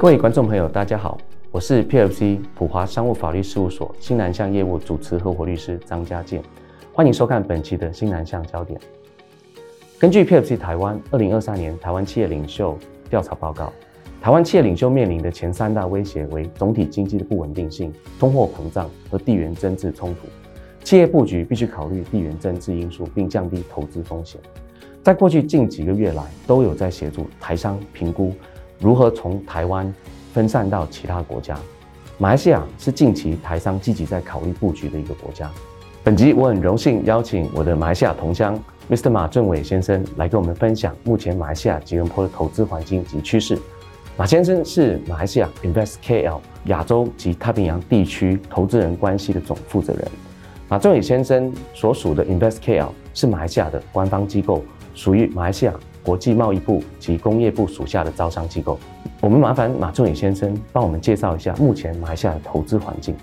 各位观众朋友，大家好，我是 PFC 普华商务法律事务所新南向业务主持合伙律师张家健，欢迎收看本期的新南向焦点。根据 PFC 台湾二零二三年台湾企业领袖调查报告，台湾企业领袖面临的前三大威胁为总体经济的不稳定性、通货膨胀和地缘政治冲突。企业布局必须考虑地缘政治因素，并降低投资风险。在过去近几个月来，都有在协助台商评估。如何从台湾分散到其他国家？马来西亚是近期台商积极在考虑布局的一个国家。本集我很荣幸邀请我的马来西亚同乡 Mr. 马俊伟先生来跟我们分享目前马来西亚吉隆坡的投资环境及趋势。马先生是马来西亚 Invest KL 亚洲及太平洋地区投资人关系的总负责人。马俊伟先生所属的 Invest KL 是马来西亚的官方机构，属于马来西亚。国际贸易部及工业部属下的招商机构，我们麻烦马仲伟先生帮我们介绍一下目前马来西亚的投资环境。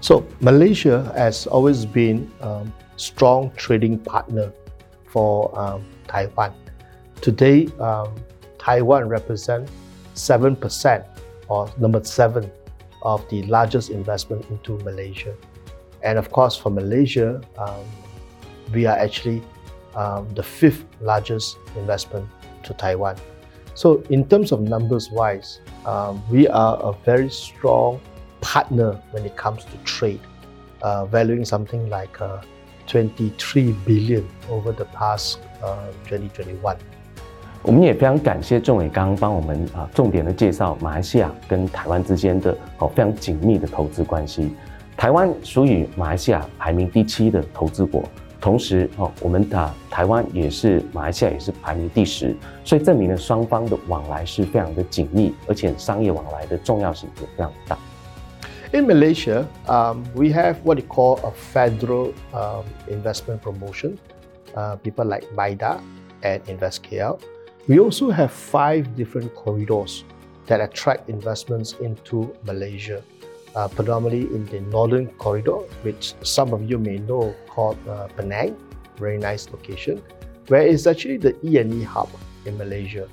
So Malaysia has always been a strong trading partner for um, Taiwan. Today, um, Taiwan represents seven percent or number seven of the largest investment into Malaysia. And of course, for Malaysia, um, we are actually um, the fifth largest investment to Taiwan. So in terms of numbers wise, um, we are a very strong partner when it comes to trade, uh, valuing something like uh, 23 billion over the past uh, 2021. 我们也非常感谢仲伟刚刚帮我们啊重点的介绍马来西亚跟台湾之间的哦非常紧密的投资关系。台湾属于马来西亚排名第七的投资国。 同时，哦，我们的台湾也是马来西亚也是排名第十，所以证明了双方的往来是非常的紧密，而且商业往来的重要性也非常大。In Malaysia, um, we have what we call a federal um, investment promotion. Uh, people like MIDA and InvestKL. We also have five different corridors that attract investments into Malaysia. uh, predominantly in the northern corridor, which some of you may know called uh, Penang, very nice location, where it's actually the E&E hub in Malaysia.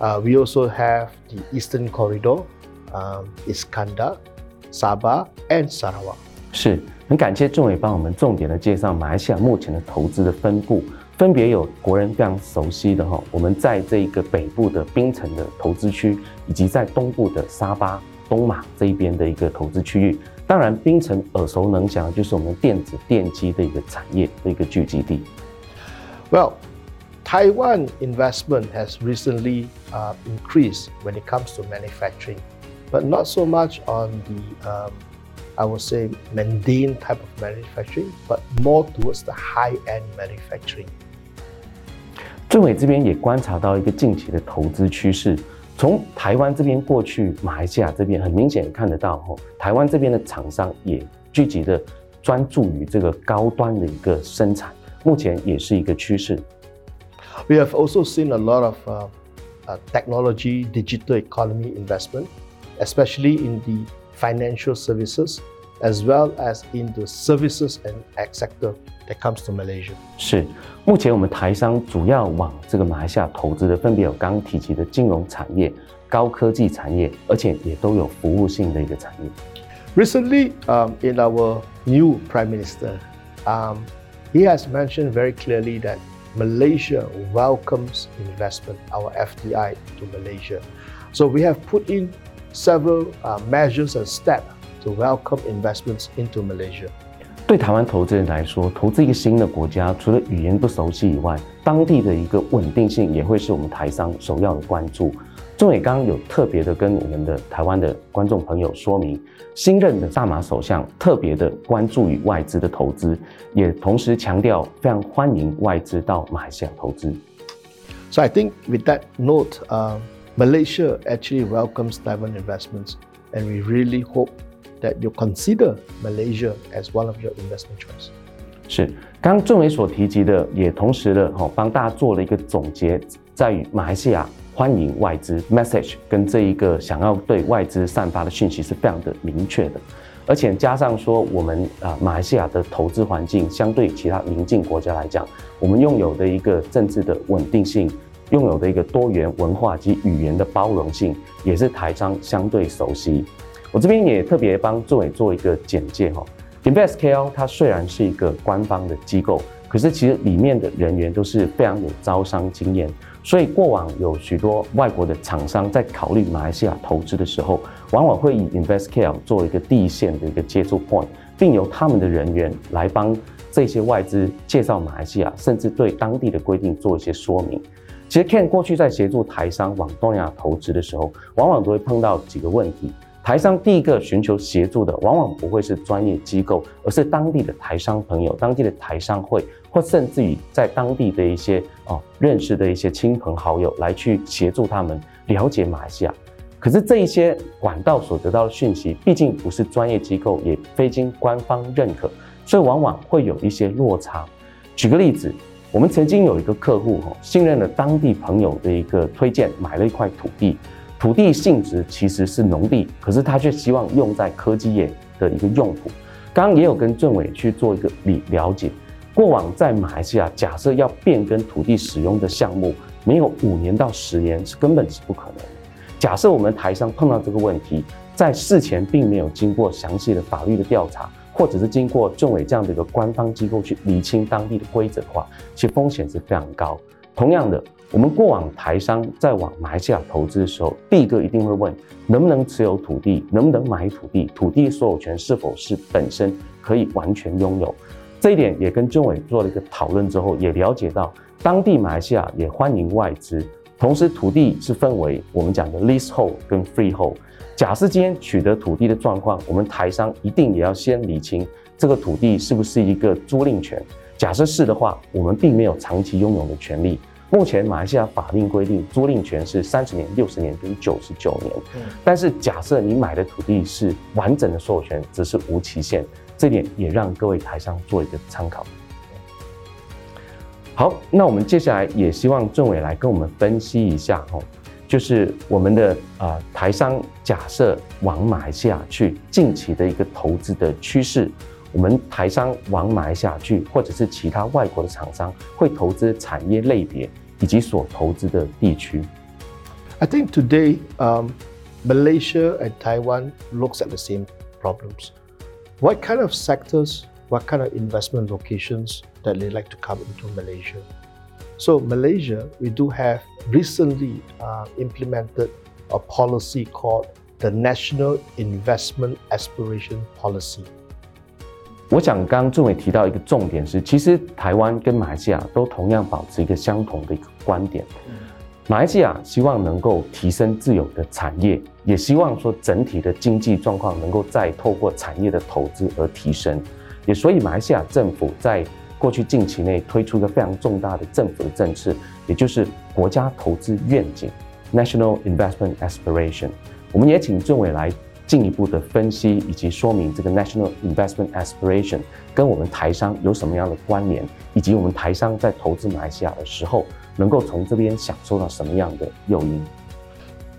Uh, we also have the eastern corridor, um, Iskandar, Sabah, and Sarawak. 是很感谢仲伟帮我们重点的介绍马来西亚目前的投资的分布，分别有国人非常熟悉的哈，我们在这一个北部的槟城的投资区，以及在东部的沙巴。 东马这一边的一个投资区域，当然，槟城耳熟能详，就是我们电子电机的一个产业的一个聚集地。Well, Taiwan investment has recently uh, increased when it comes to manufacturing, but not so much on the, um, I would say, mundane type of manufacturing, but more towards the high-end manufacturing. 仲伟这边也观察到一个近期的投资趋势。 从台湾这边过去，马来西亚这边很明显看得到，吼，台湾这边的厂商也聚集的专注于这个高端的一个生产，目前也是一个趋势。We have also seen a lot of uh, technology, digital economy investment, especially in the financial services, as well as in the services and ag sector. That comes to Malaysia. 是，目前我们台商主要往这个马来西亚投资的，分别有刚刚提及的金融产业、高科技产业，而且也都有服务性的一个产业。Recently, um, in our new Prime Minister, um, he has mentioned very clearly that Malaysia welcomes investment, our FDI to Malaysia. So we have put in several uh, measures and steps to welcome investments into Malaysia. 对台湾投资人来说，投资一个新的国家，除了语言不熟悉以外，当地的一个稳定性也会是我们台商首要的关注。仲伟刚刚有特别的跟我们的台湾的观众朋友说明，新任的大马首相特别的关注于外资的投资，也同时强调非常欢迎外资到马来西亚投资。So I think with that note, uh, Malaysia actually welcomes Taiwan investments, and we really hope. That you consider Malaysia as one of your investment choice。是，刚刚仲伟所提及的，也同时的哈帮大家做了一个总结，在于马来西亚欢迎外资 message 跟这一个想要对外资散发的讯息是非常的明确的，而且加上说我们啊马来西亚的投资环境相对其他邻近国家来讲，我们拥有的一个政治的稳定性、拥有的一个多元文化及语言的包容性，也是台商相对熟悉。我这边也特别帮俊伟做一个简介哈。InvestKL 它虽然是一个官方的机构，可是其实里面的人员都是非常有招商经验，所以过往有许多外国的厂商在考虑马来西亚投资的时候，往往会以 InvestKL 做一个第一线的一个接触 point，并由他们的人员来帮这些外资介绍马来西亚，甚至对当地的规定做一些说明。其实 Ken 过去在协助台商往东南亚投资的时候，往往都会碰到几个问题。台商第一个寻求协助的，往往不会是专业机构，而是当地的台商朋友、当地的台商会，或甚至于在当地的一些哦认识的一些亲朋好友来去协助他们了解马来西亚。可是这一些管道所得到的讯息，毕竟不是专业机构，也非经官方认可，所以往往会有一些落差。举个例子，我们曾经有一个客户哦，信任了当地朋友的一个推荐，买了一块土地。土地性质其实是农地，可是他却希望用在科技业的一个用途。刚刚也有跟政委去做一个理了解，过往在马来西亚，假设要变更土地使用的项目，没有五年到十年是根本是不可能。假设我们台商碰到这个问题，在事前并没有经过详细的法律的调查，或者是经过政委这样的一个官方机构去理清当地的规则的话，其风险是非常高。同样的。我们过往台商在往马来西亚投资的时候，第一个一定会问能不能持有土地，能不能买土地，土地所有权是否是本身可以完全拥有。这一点也跟俊伟做了一个讨论之后，也了解到当地马来西亚也欢迎外资。同时，土地是分为我们讲的 leasehold 跟 freehold。假设今天取得土地的状况，我们台商一定也要先理清这个土地是不是一个租赁权。假设是的话，我们并没有长期拥有的权利。目前马来西亚法令规定，租赁权是三十年、六十年跟九十九年。嗯，但是假设你买的土地是完整的所有权，只是无期限。这点也让各位台商做一个参考。好，那我们接下来也希望政委来跟我们分析一下哦，就是我们的啊台商假设往马来西亚去近期的一个投资的趋势。我们台商往马来西亚去，或者是其他外国的厂商会投资产业类别以及所投资的地区。I think today, um, Malaysia and Taiwan looks at the same problems. What kind of sectors, what kind of investment locations that they like to come into Malaysia? So Malaysia, we do have recently uh, implemented a policy called the National Investment Aspiration Policy. 我想刚刚俊伟提到一个重点是，其实台湾跟马来西亚都同样保持一个相同的一个观点。马来西亚希望能够提升自有的产业，也希望说整体的经济状况能够再透过产业的投资而提升。也所以马来西亚政府在过去近期内推出一个非常重大的政府的政策，也就是国家投资愿景 （National Investment Aspiration）。我们也请俊伟来。进一步的分析以及说明这个 National Investment Aspiration 跟我们台商有什么样的关联，以及我们台商在投资马来西亚的时候，能够从这边享受到什么样的诱因。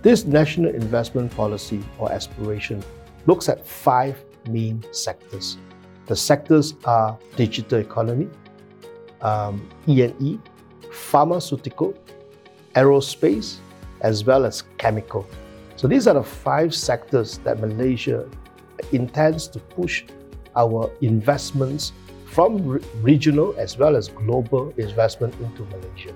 This National Investment Policy or Aspiration looks at five main sectors. The sectors are digital economy, um, E&E, pharmaceutical, aerospace, as well as chemical. So these are the five sectors that Malaysia intends to push our investments from regional as well as global investment into Malaysia.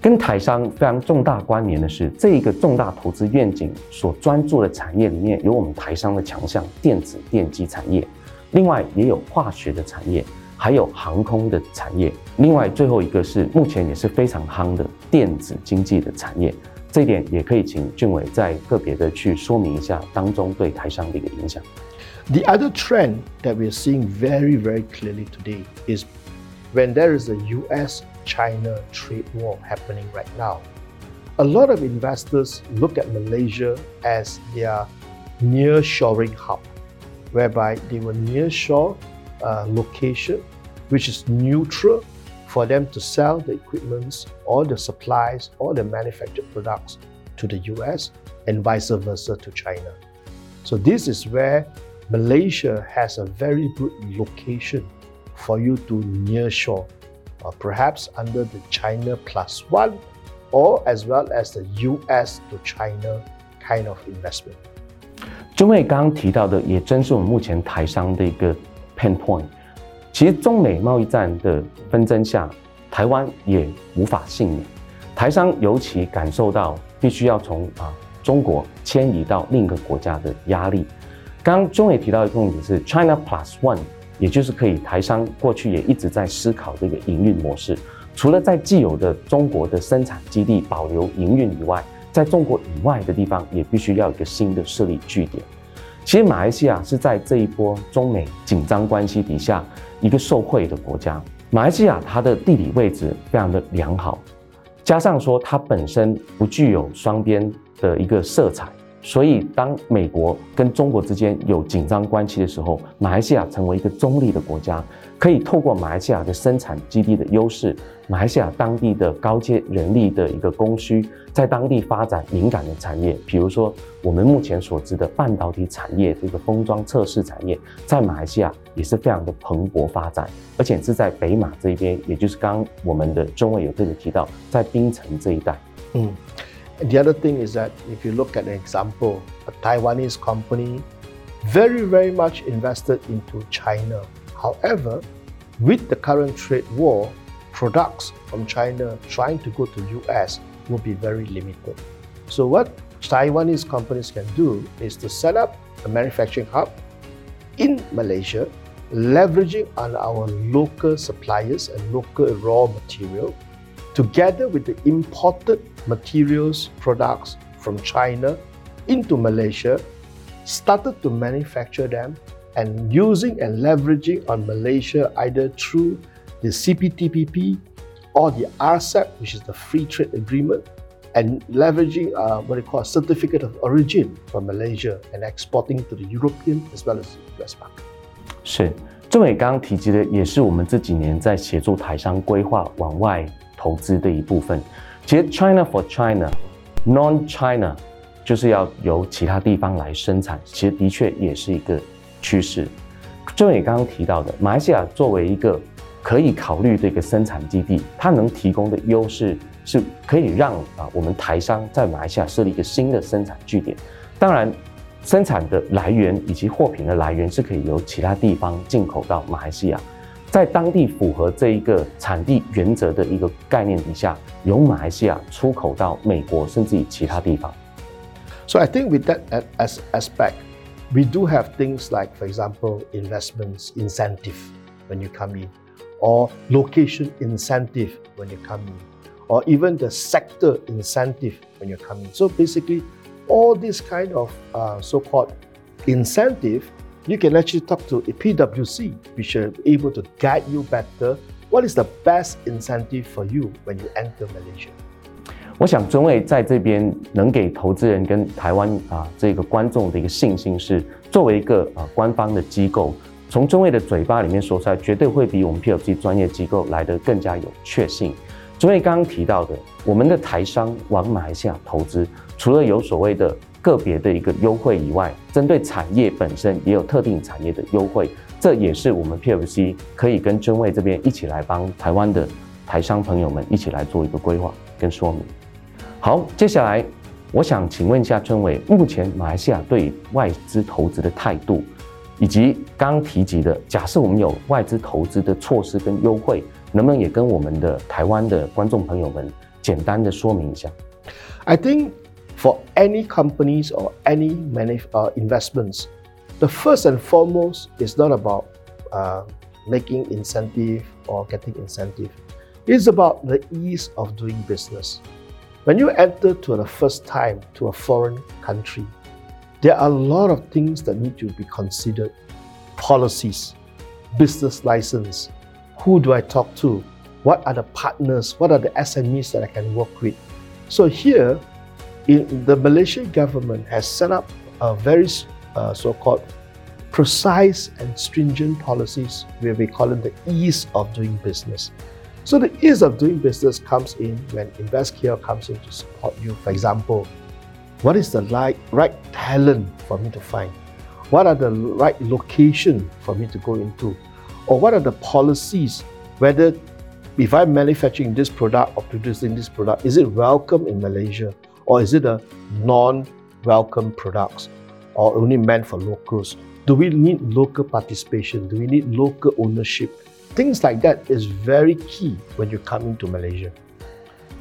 跟台商非常重大关联的是，这一个重大投资愿景所专注的产业里面有我们台商的强项电子电机产业，另外也有化学的产业，还有航空的产业，另外最后一个是目前也是非常夯的电子经济的产业。这一点也可以请俊伟再个别的去说明一下当中对台商的一个影响。The other trend that we are seeing very, very clearly today is when there is a US-China trade war happening right now. A lot of investors look at Malaysia as their nearshoring hub, whereby they will nearshore a location which is neutral for them to sell the equipments or the supplies or the manufactured products to the US and vice versa to China. So this is where Malaysia has a very good location for you to nearshore, uh, perhaps under the China plus one or as well as the U.S. to China kind of investment. 中尉刚刚提到的，也正是我们目前台商的一个 pain point。 其实中美贸易战的纷争下，台湾也无法幸免。台商尤其感受到必须要从啊中国迁移到另一个国家的压力。刚中尉提到的重点是 China Plus One，也就是可以台商过去也一直在思考这个营运模式。除了在既有的中国的生产基地保留营运以外，在中国以外的地方也必须要一个新的设立据点。其实马来西亚是在这一波中美紧张关系底下一个受惠的国家。马来西亚它的地理位置非常的良好，加上说它本身不具有双边的一个色彩。所以，当美国跟中国之间有紧张关系的时候，马来西亚成为一个中立的国家，可以透过马来西亚的生产基地的优势，马来西亚当地的高阶人力的一个供需，在当地发展敏感的产业，比如说我们目前所知的半导体产业，这个封装测试产业，在马来西亚也是非常的蓬勃发展，而且是在北马这一边，也就是刚我们的中尉有特别提到，在槟城这一带，嗯。The other thing is that if you look at an example, a Taiwanese company very, very much invested into China. However, with the current trade war, products from China trying to go to US will be very limited. So what Taiwanese companies can do is to set up a manufacturing hub in Malaysia, leveraging on our local suppliers and local raw material together with the imported materials, products from China into Malaysia, started to manufacture them and using and leveraging on Malaysia either through the CPTPP or the RCEP, which is the Free Trade Agreement, and leveraging uh, what they call a certificate of origin from Malaysia and exporting to the European as well as the US market. 是，中尉刚刚提及的，也是我们这几年在协助台商规划往外投资的一部分，其实 China for China，Non-China 就是要由其他地方来生产，其实的确也是一个 趋势。就你刚刚提到的，马来西亚作为一个可以考虑的一个生产基地，它能提供的优势是可以让啊我们台商在马来西亚设立一个新的生产据点。当然，生产的来源以及货品的来源是可以由其他地方进口到马来西亚。在当地符合这一个产地原则的一个概念底下，由马来西亚出口到美国，甚至于其他地方。So I think with that as aspect, we do have things like, for example, investments incentive when you come in, or location incentive when you come in, or even the sector incentive when you come in. So basically, all these kind of uh, so-called incentive you can actually talk to a PWC, which are able to guide you better. What is the best incentive for you when you enter Malaysia? 我想中尉在这边能给投资人跟台湾啊这个观众的一个信心是，作为一个啊官方的机构，从中尉的嘴巴里面说出来，绝对会比我们 PLC 专业机构来得更加有确信。中尉刚刚提到的，我们的台商往马来西亚投资，除了有所谓的个别的一个优惠以外，针对产业本身也有特定产业的优惠，这也是我们 PLC 可以跟中尉这边一起来帮台湾的台商朋友们一起来做一个规划跟说明。好，接下来我想请问一下中尉，目前马来西亚对外资投资的态度，以及刚刚提及的，假设我们有外资投资的措施跟优惠，能不能也跟我们的台湾的观众朋友们简单的说明一下？I think. for any companies or any many uh, investments, the first and foremost is not about uh, making incentive or getting incentive. It's about the ease of doing business. When you enter to the first time to a foreign country, there are a lot of things that need to be considered. Policies, business license, who do I talk to? What are the partners? What are the SMEs that I can work with? So here, the Malaysian government has set up a very uh, so-called precise and stringent policies where we call it the ease of doing business. So the ease of doing business comes in when InvestKL comes in to support you. For example, what is the right, right talent for me to find? What are the right location for me to go into? Or what are the policies, whether if I'm manufacturing this product or producing this product, is it welcome in Malaysia or is it a non-welcome products or only meant for locals? Do we need local participation? Do we need local ownership? Things like that is very key when you come into Malaysia.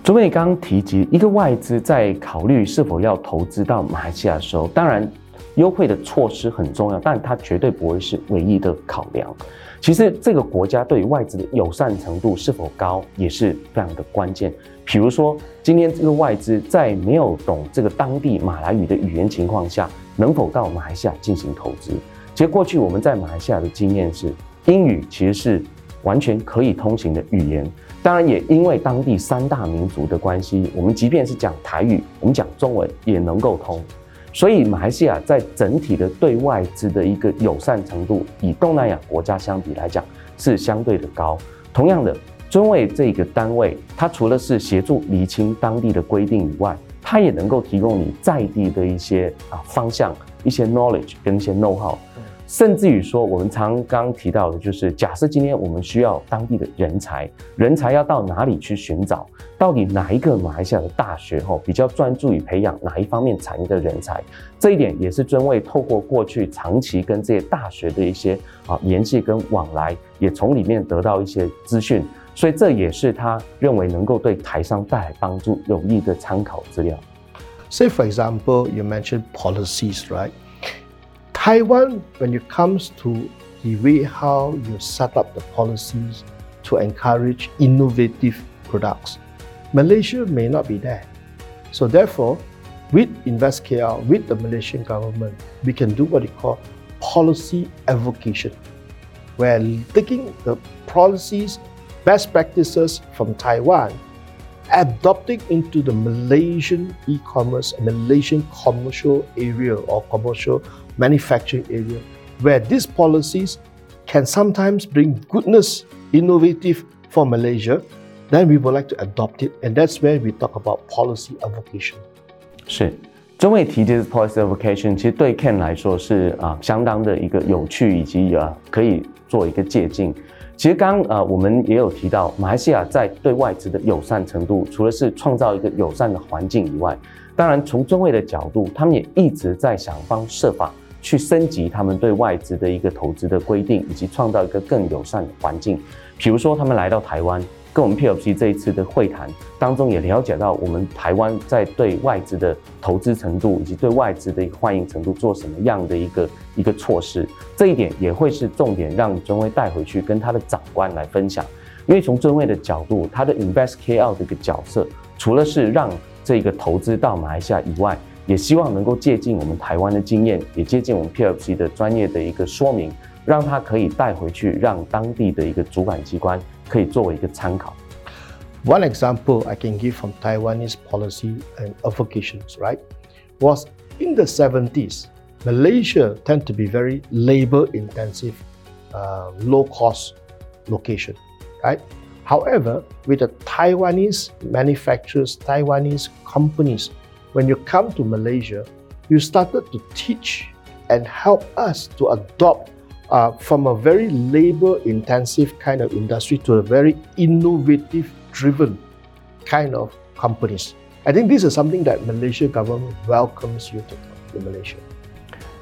中尉刚提及，一个外资在考虑是否要投资到马来西亚的时候，当然优惠的措施很重要，但它绝对不会是唯一的考量。其实这个国家对于外资的友善程度是否高，也是非常的关键。比如说，今天这个外资在没有懂这个当地马来语的语言情况下，能否到马来西亚进行投资？其实过去我们在马来西亚的经验是，英语其实是完全可以通行的语言。当然，也因为当地三大民族的关系，我们即便是讲台语，我们讲中文也能够通。所以，马来西亚在整体的对外资的一个友善程度，以东南亚国家相比来讲，是相对的高。同样的，尊位这个单位，它除了是协助厘清当地的规定以外，它也能够提供你在地的一些啊方向、一些 knowledge 跟一些 know how。甚至于说，我们常刚提到的，就是假设今天我们需要当地的人才，人才要到哪里去寻找？到底哪一个马来西亚的大学哈比较专注于培养哪一方面产业的人才？这一点也是尊位透过过去长期跟这些大学的一些啊联系跟往来，也从里面得到一些资讯，所以这也是他认为能够对台商带来帮助有益的参考资料。Say for example, you mentioned policies, right? Taiwan, when it comes to the way how you set up the policies to encourage innovative products, Malaysia may not be there. So therefore, with InvestKL, with the Malaysian government, we can do what we call policy advocacy, where taking the policies, best practices from Taiwan, adopting into the Malaysian e-commerce, Malaysian commercial area or commercial manufacturing area, where these policies can sometimes bring goodness, innovative for Malaysia, then we would like to adopt it. And that's where we talk about policy advocacy. 是，中尉提的 policy advocacy，其实对 Ken 来说是啊相当的一个有趣，以及啊可以做一个借鉴。其实刚呃我们也有提到，马来西亚在对外资的友善程度，除了是创造一个友善的环境以外，当然从中尉的角度，他们也一直在想方设法。 去升级他们对外资的一个投资的规定，以及创造一个更友善的环境。比如说，他们来到台湾，跟我们 PLC 这一次的会谈当中，也了解到我们台湾在对外资的投资程度，以及对外资的一个欢迎程度，做什么样的一个一个措施。这一点也会是重点，让尊威带回去跟他的长官来分享。因为从尊威的角度，他的 InvestKL 的一个角色，除了是让这个投资到马来西亚以外，也希望能够借鉴我们台湾的经验，也借鉴我们 PLC 的专业的一个说明，让他可以带回去，让当地的一个主管机关可以作为一个参考。One example I can give from Taiwanese policy and advocations, right, was in the 70s, Malaysia tend to be very labor intensive, uh, low cost location, right? However, with the Taiwanese manufacturers, Taiwanese companies, when you come to Malaysia, you started to teach and help us to adopt uh, from a very labor intensive kind of industry to a very innovative driven kind of companies. I think this is something that Malaysia government welcomes you to, to Malaysia.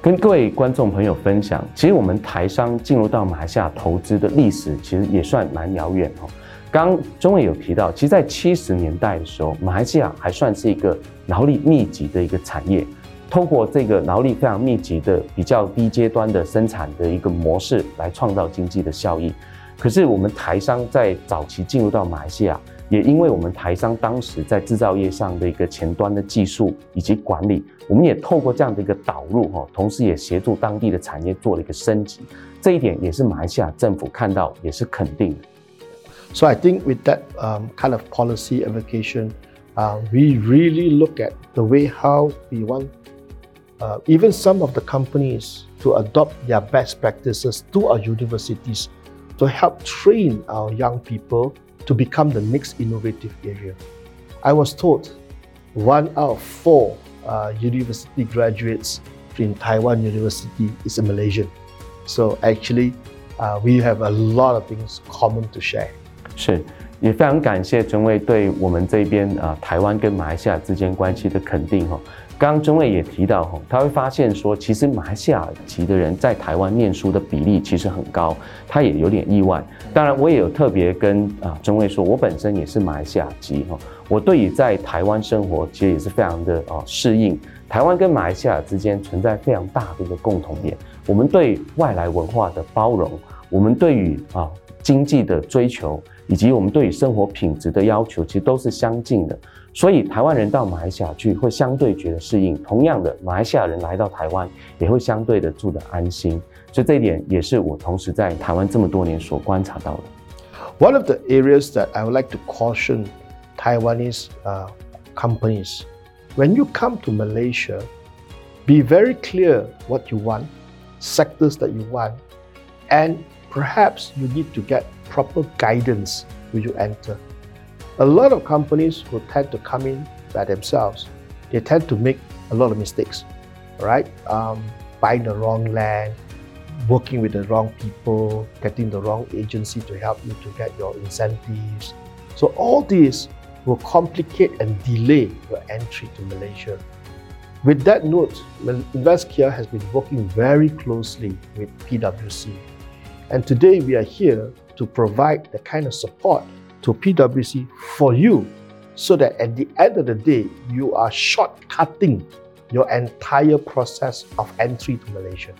跟各位观众朋友分享，其实我们台商进入到马来西亚投资的历史，其实也算蛮遥远哦。刚中尉有提到，其实，在七十年代的时候，马来西亚还算是一个 劳力密集的一个产业，通过这个劳力非常密集的比较低阶端的生产的一个模式来创造经济的效益。可是，我们台商在早期进入到马来西亚，也因为我们台商当时在制造业上的一个前端的技术以及管理，我们也透过这样的一个导入哈，同时也协助当地的产业做了一个升级。这一点也是马来西亚政府看到，也是肯定的。So I think with that um, kind of policy application, uh, we really look at the way how we want uh, even some of the companies to adopt their best practices to our universities to help train our young people to become the next innovative area. I was told one out of four uh, university graduates in Taiwan University is a Malaysian. So actually, uh, we have a lot of things common to share. 是，也非常感谢尊贵对我们这边啊、台湾跟马来西亚之间关系的肯定哈。刚刚尊贵也提到哈，他会发现说，其实马来西亚籍的人在台湾念书的比例其实很高，他也有点意外。当然，我也有特别跟啊尊贵说，我本身也是马来西亚籍哈，我对于在台湾生活其实也是非常的啊适应。台湾跟马来西亚之间存在非常大的一个共同点，我们对外来文化的包容，我们对于啊经济的追求，以及我们对于生活品质的要求，其实都是相近的。所以台湾人到马来西亚去会相对觉得适应，同样的，马来西亚人来到台湾也会相对的住得安心。所以这一点也是我同时在台湾这么多年所观察到的。One of the areas that I would like to caution Taiwanese uh, companies. When you come to Malaysia, be very clear what you want, sectors that you want, and perhaps you need to get proper guidance when you enter. A lot of companies will tend to come in by themselves. They tend to make a lot of mistakes, right? Um, buying the wrong land, working with the wrong people, getting the wrong agency to help you to get your incentives. So all these will complicate and delay your entry to Malaysia. With that note, InvestKia has been working very closely with PwC. And today we are here to provide the kind of support to PwC for you so that at the end of the day, you are shortcutting your entire process of entry to Malaysia.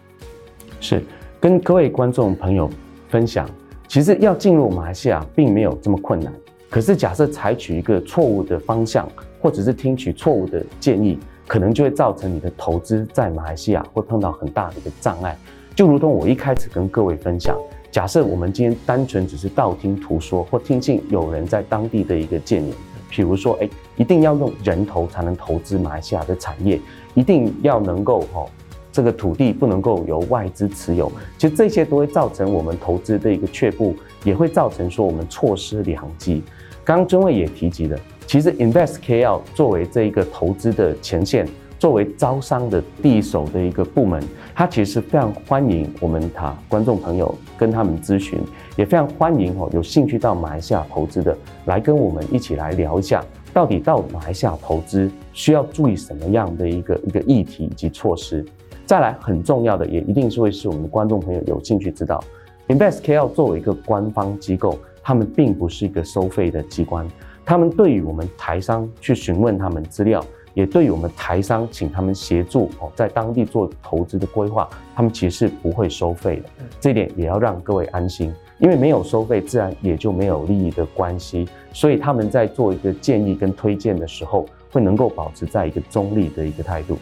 是，跟各位观众朋友分享，其实要进入马来西亚并没有这么困难。可是，假设采取一个错误的方向，或者是听取错误的建议，可能就会造成你的投资在马来西亚会碰到很大的一个障碍。 就如同我一开始跟各位分享，假设我们今天单纯只是道听途说，或听信有人在当地的一个建议，譬如说，哎，一定要用人头才能投资马来西亚的产业，一定要能够吼，这个土地不能够由外资持有，其实这些都会造成我们投资的一个却步，也会造成说我们错失良机。刚刚尊贵也提及了，其实 InvestKL 作为这一个投资的前线，作为招商的第一手的一个部门，他其实非常欢迎我们他观众朋友跟他们咨询，也非常欢迎哦有兴趣到马来西亚投资的来跟我们一起来聊一下，到底到马来西亚投资需要注意什么样的一个一个议题以及措施。再来很重要的，也一定是会是我们的观众朋友有兴趣知道，InvestKL 作为一个官方机构。他们并不是一个收费的机关，他们对于我们台商去询问他们资料，也对于我们台商请他们协助哦，在当地做投资的规划，他们其实是不会收费的。这一点也要让各位安心，因为没有收费，自然也就没有利益的关系，所以他们在做一个建议跟推荐的时候，会能够保持在一个中立的一个态度。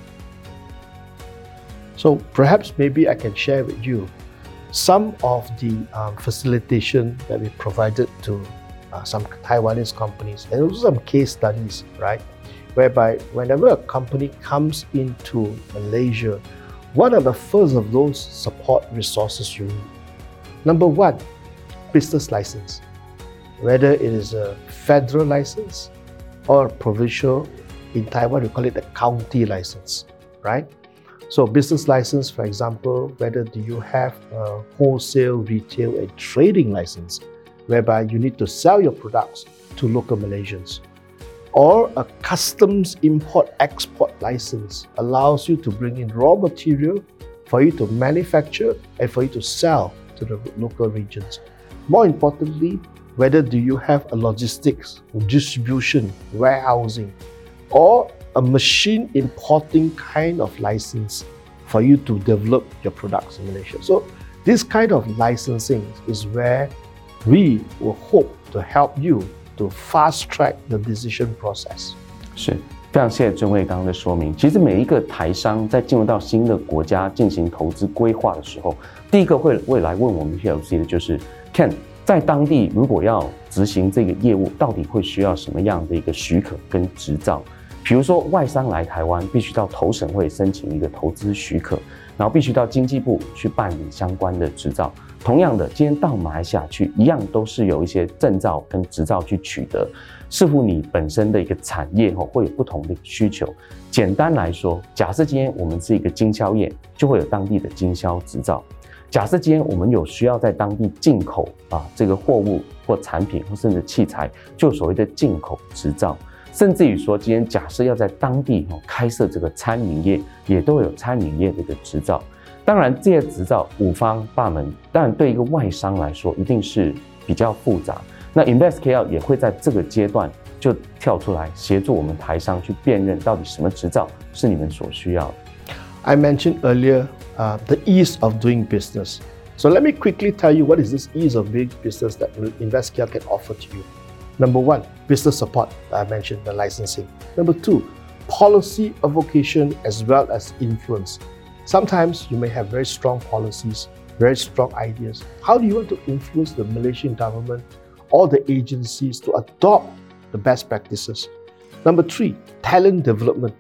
So perhaps maybe I can share with you. some of the um, facilitation that we provided to uh, some Taiwanese companies and also some case studies, right? Whereby whenever a company comes into Malaysia, what are the first of those support resources you need? Number one, business license. Whether it is a federal license or provincial, in Taiwan we call it a county license, right? So business license, for example, whether do you have a wholesale, retail, and trading license, whereby you need to sell your products to local Malaysians. Or a customs import-export license allows you to bring in raw material for you to manufacture and for you to sell to the local regions. More importantly, whether do you have a logistics, distribution, warehousing, or a machine importing kind of license for you to develop your products in Malaysia. So this kind of licensing is where we will hope to help you to fast track the decision process. 是，非常谢谢尊贵刚刚的说明。其实每一个台商在进入到新的国家进行投资规划的时候，第一个会会来问我们 PLC 的就是 Ken，在当地如果要执行这个业务，到底会需要什么样的一个许可跟执照？比如说，外商来台湾必须到投审会申请一个投资许可，然后必须到经济部去办理相关的执照。同样的，今天到马来西亚去，一样都是有一些证照跟执照去取得，视乎你本身的一个产业哦，会有不同的需求。简单来说，假设今天我们是一个经销业，就会有当地的经销执照。假设今天我们有需要在当地进口啊这个货物或产品或甚至器材，就所谓的进口执照，甚至于说今天假设要在当地哦开设这个餐饮业，也都有餐饮业的一个执照。当然这些执照五花八门，当然对一个外商来说一定是比较复杂。那 InvestKL 也会在这个阶段就跳出来协助我们台商去辨认到底什么执照是你们所需要的。I mentioned earlier uh, the ease of doing business. So let me quickly tell you what is this ease of doing business that InvestKL can offer to you. Number one, business support. I mentioned the licensing. Number two, policy advocacy as well as influence. Sometimes you may have very strong policies, very strong ideas. How do you want to influence the Malaysian government or the agencies to adopt the best practices? Number three, talent development.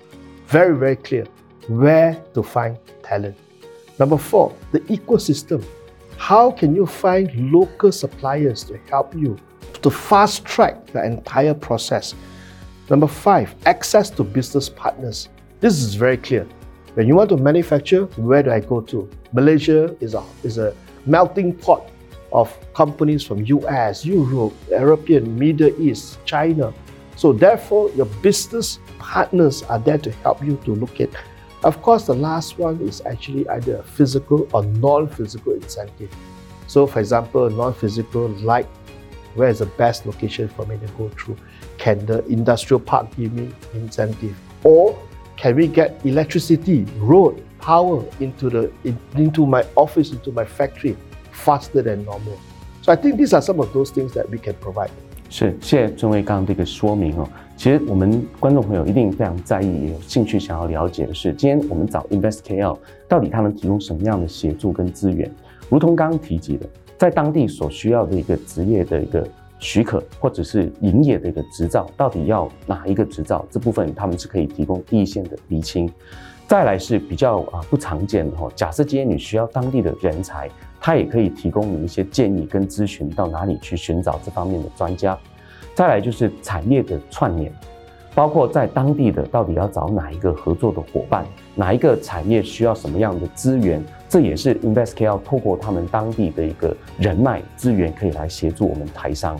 Very, very clear where to find talent. Number four, the ecosystem. How can you find local suppliers to help you to fast track the entire process? Number five, access to business partners. This is very clear. When you want to manufacture, where do I go to? Malaysia is a, is a melting pot of companies from US, Europe, European, Middle East, China. So therefore, your business partners are there to help you to look at of course, the last one is actually either a physical or non-physical incentive. So for example, non-physical, like where is the best location for me to go through? Can the industrial park give me incentive? Or can we get electricity, road, power into, the, into my office, into my factory faster than normal? So I think these are some of those things that we can provide. 是，谢谢尊威刚刚这个说明哦。其实我们观众朋友一定非常在意，也有兴趣想要了解的是，今天我们找 InvestKL 到底它能提供什么样的协助跟资源？如同刚刚提及的，在当地所需要的一个职业的一个许可，或者是营业的一个执照，到底要哪一个执照？这部分他们是可以提供第一线的厘清。再来是比较啊不常见的哈，假设今天你需要当地的人才，他也可以提供你一些建议跟咨询，到哪里去寻找这方面的专家。再来就是产业的串联，包括在当地的到底要找哪一个合作的伙伴，哪一个产业需要什么样的资源，这也是 InvestKL 透过他们当地的一个人脉资源，可以来协助我们台商。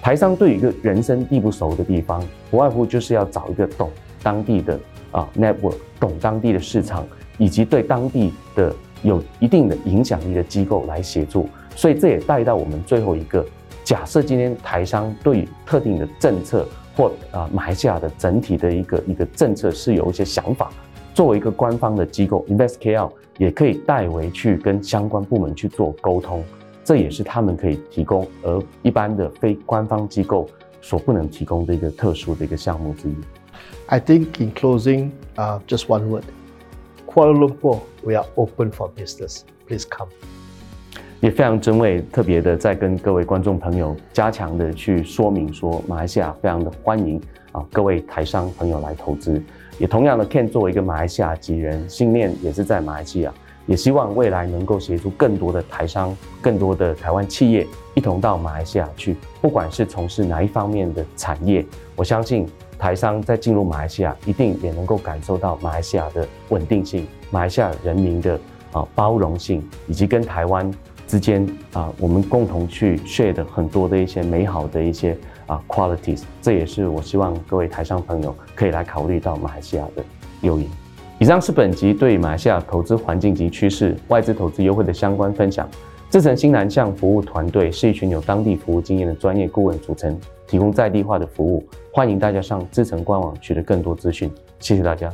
台商对于一个人生地不熟的地方，不外乎就是要找一个懂当地的。啊，network 懂当地的市场，以及对当地的有一定的影响力的机构来协助，所以这也带到我们最后一个假设：今天台商对特定的政策或啊马来西亚的整体的一个一个政策是有一些想法，作为一个官方的机构，InvestKL 也可以代为去跟相关部门去做沟通，这也是他们可以提供而一般的非官方机构所不能提供的一个特殊的一个项目之一。I think in closing, uh, just one word. Kuala Lumpur, we are open for business. Please come. 也非常珍贵，特别的在跟各位观众朋友加强的去说明说，马来西亚非常的欢迎啊，各位台商朋友来投资。也同样的，Ken 作为一个马来西亚籍人，信念也是在马来西亚，也希望未来能够协助更多的台商、更多的台湾企业一同到马来西亚去，不管是从事哪一方面的产业，我相信。台商在进入马来西亚，一定也能够感受到马来西亚的稳定性，马来西亚人民的啊包容性，以及跟台湾之间啊我们共同去 share 的很多的一些美好的一些啊 qualities。这也是我希望各位台商朋友可以来考虑到马来西亚的诱因。以上是本集对马来西亚投资环境及趋势、外资投资优惠的相关分享。智诚新南向服务团队是一群有当地服务经验的专业顾问组成。提供在地化的服务，欢迎大家上智诚官网取得更多资讯。谢谢大家。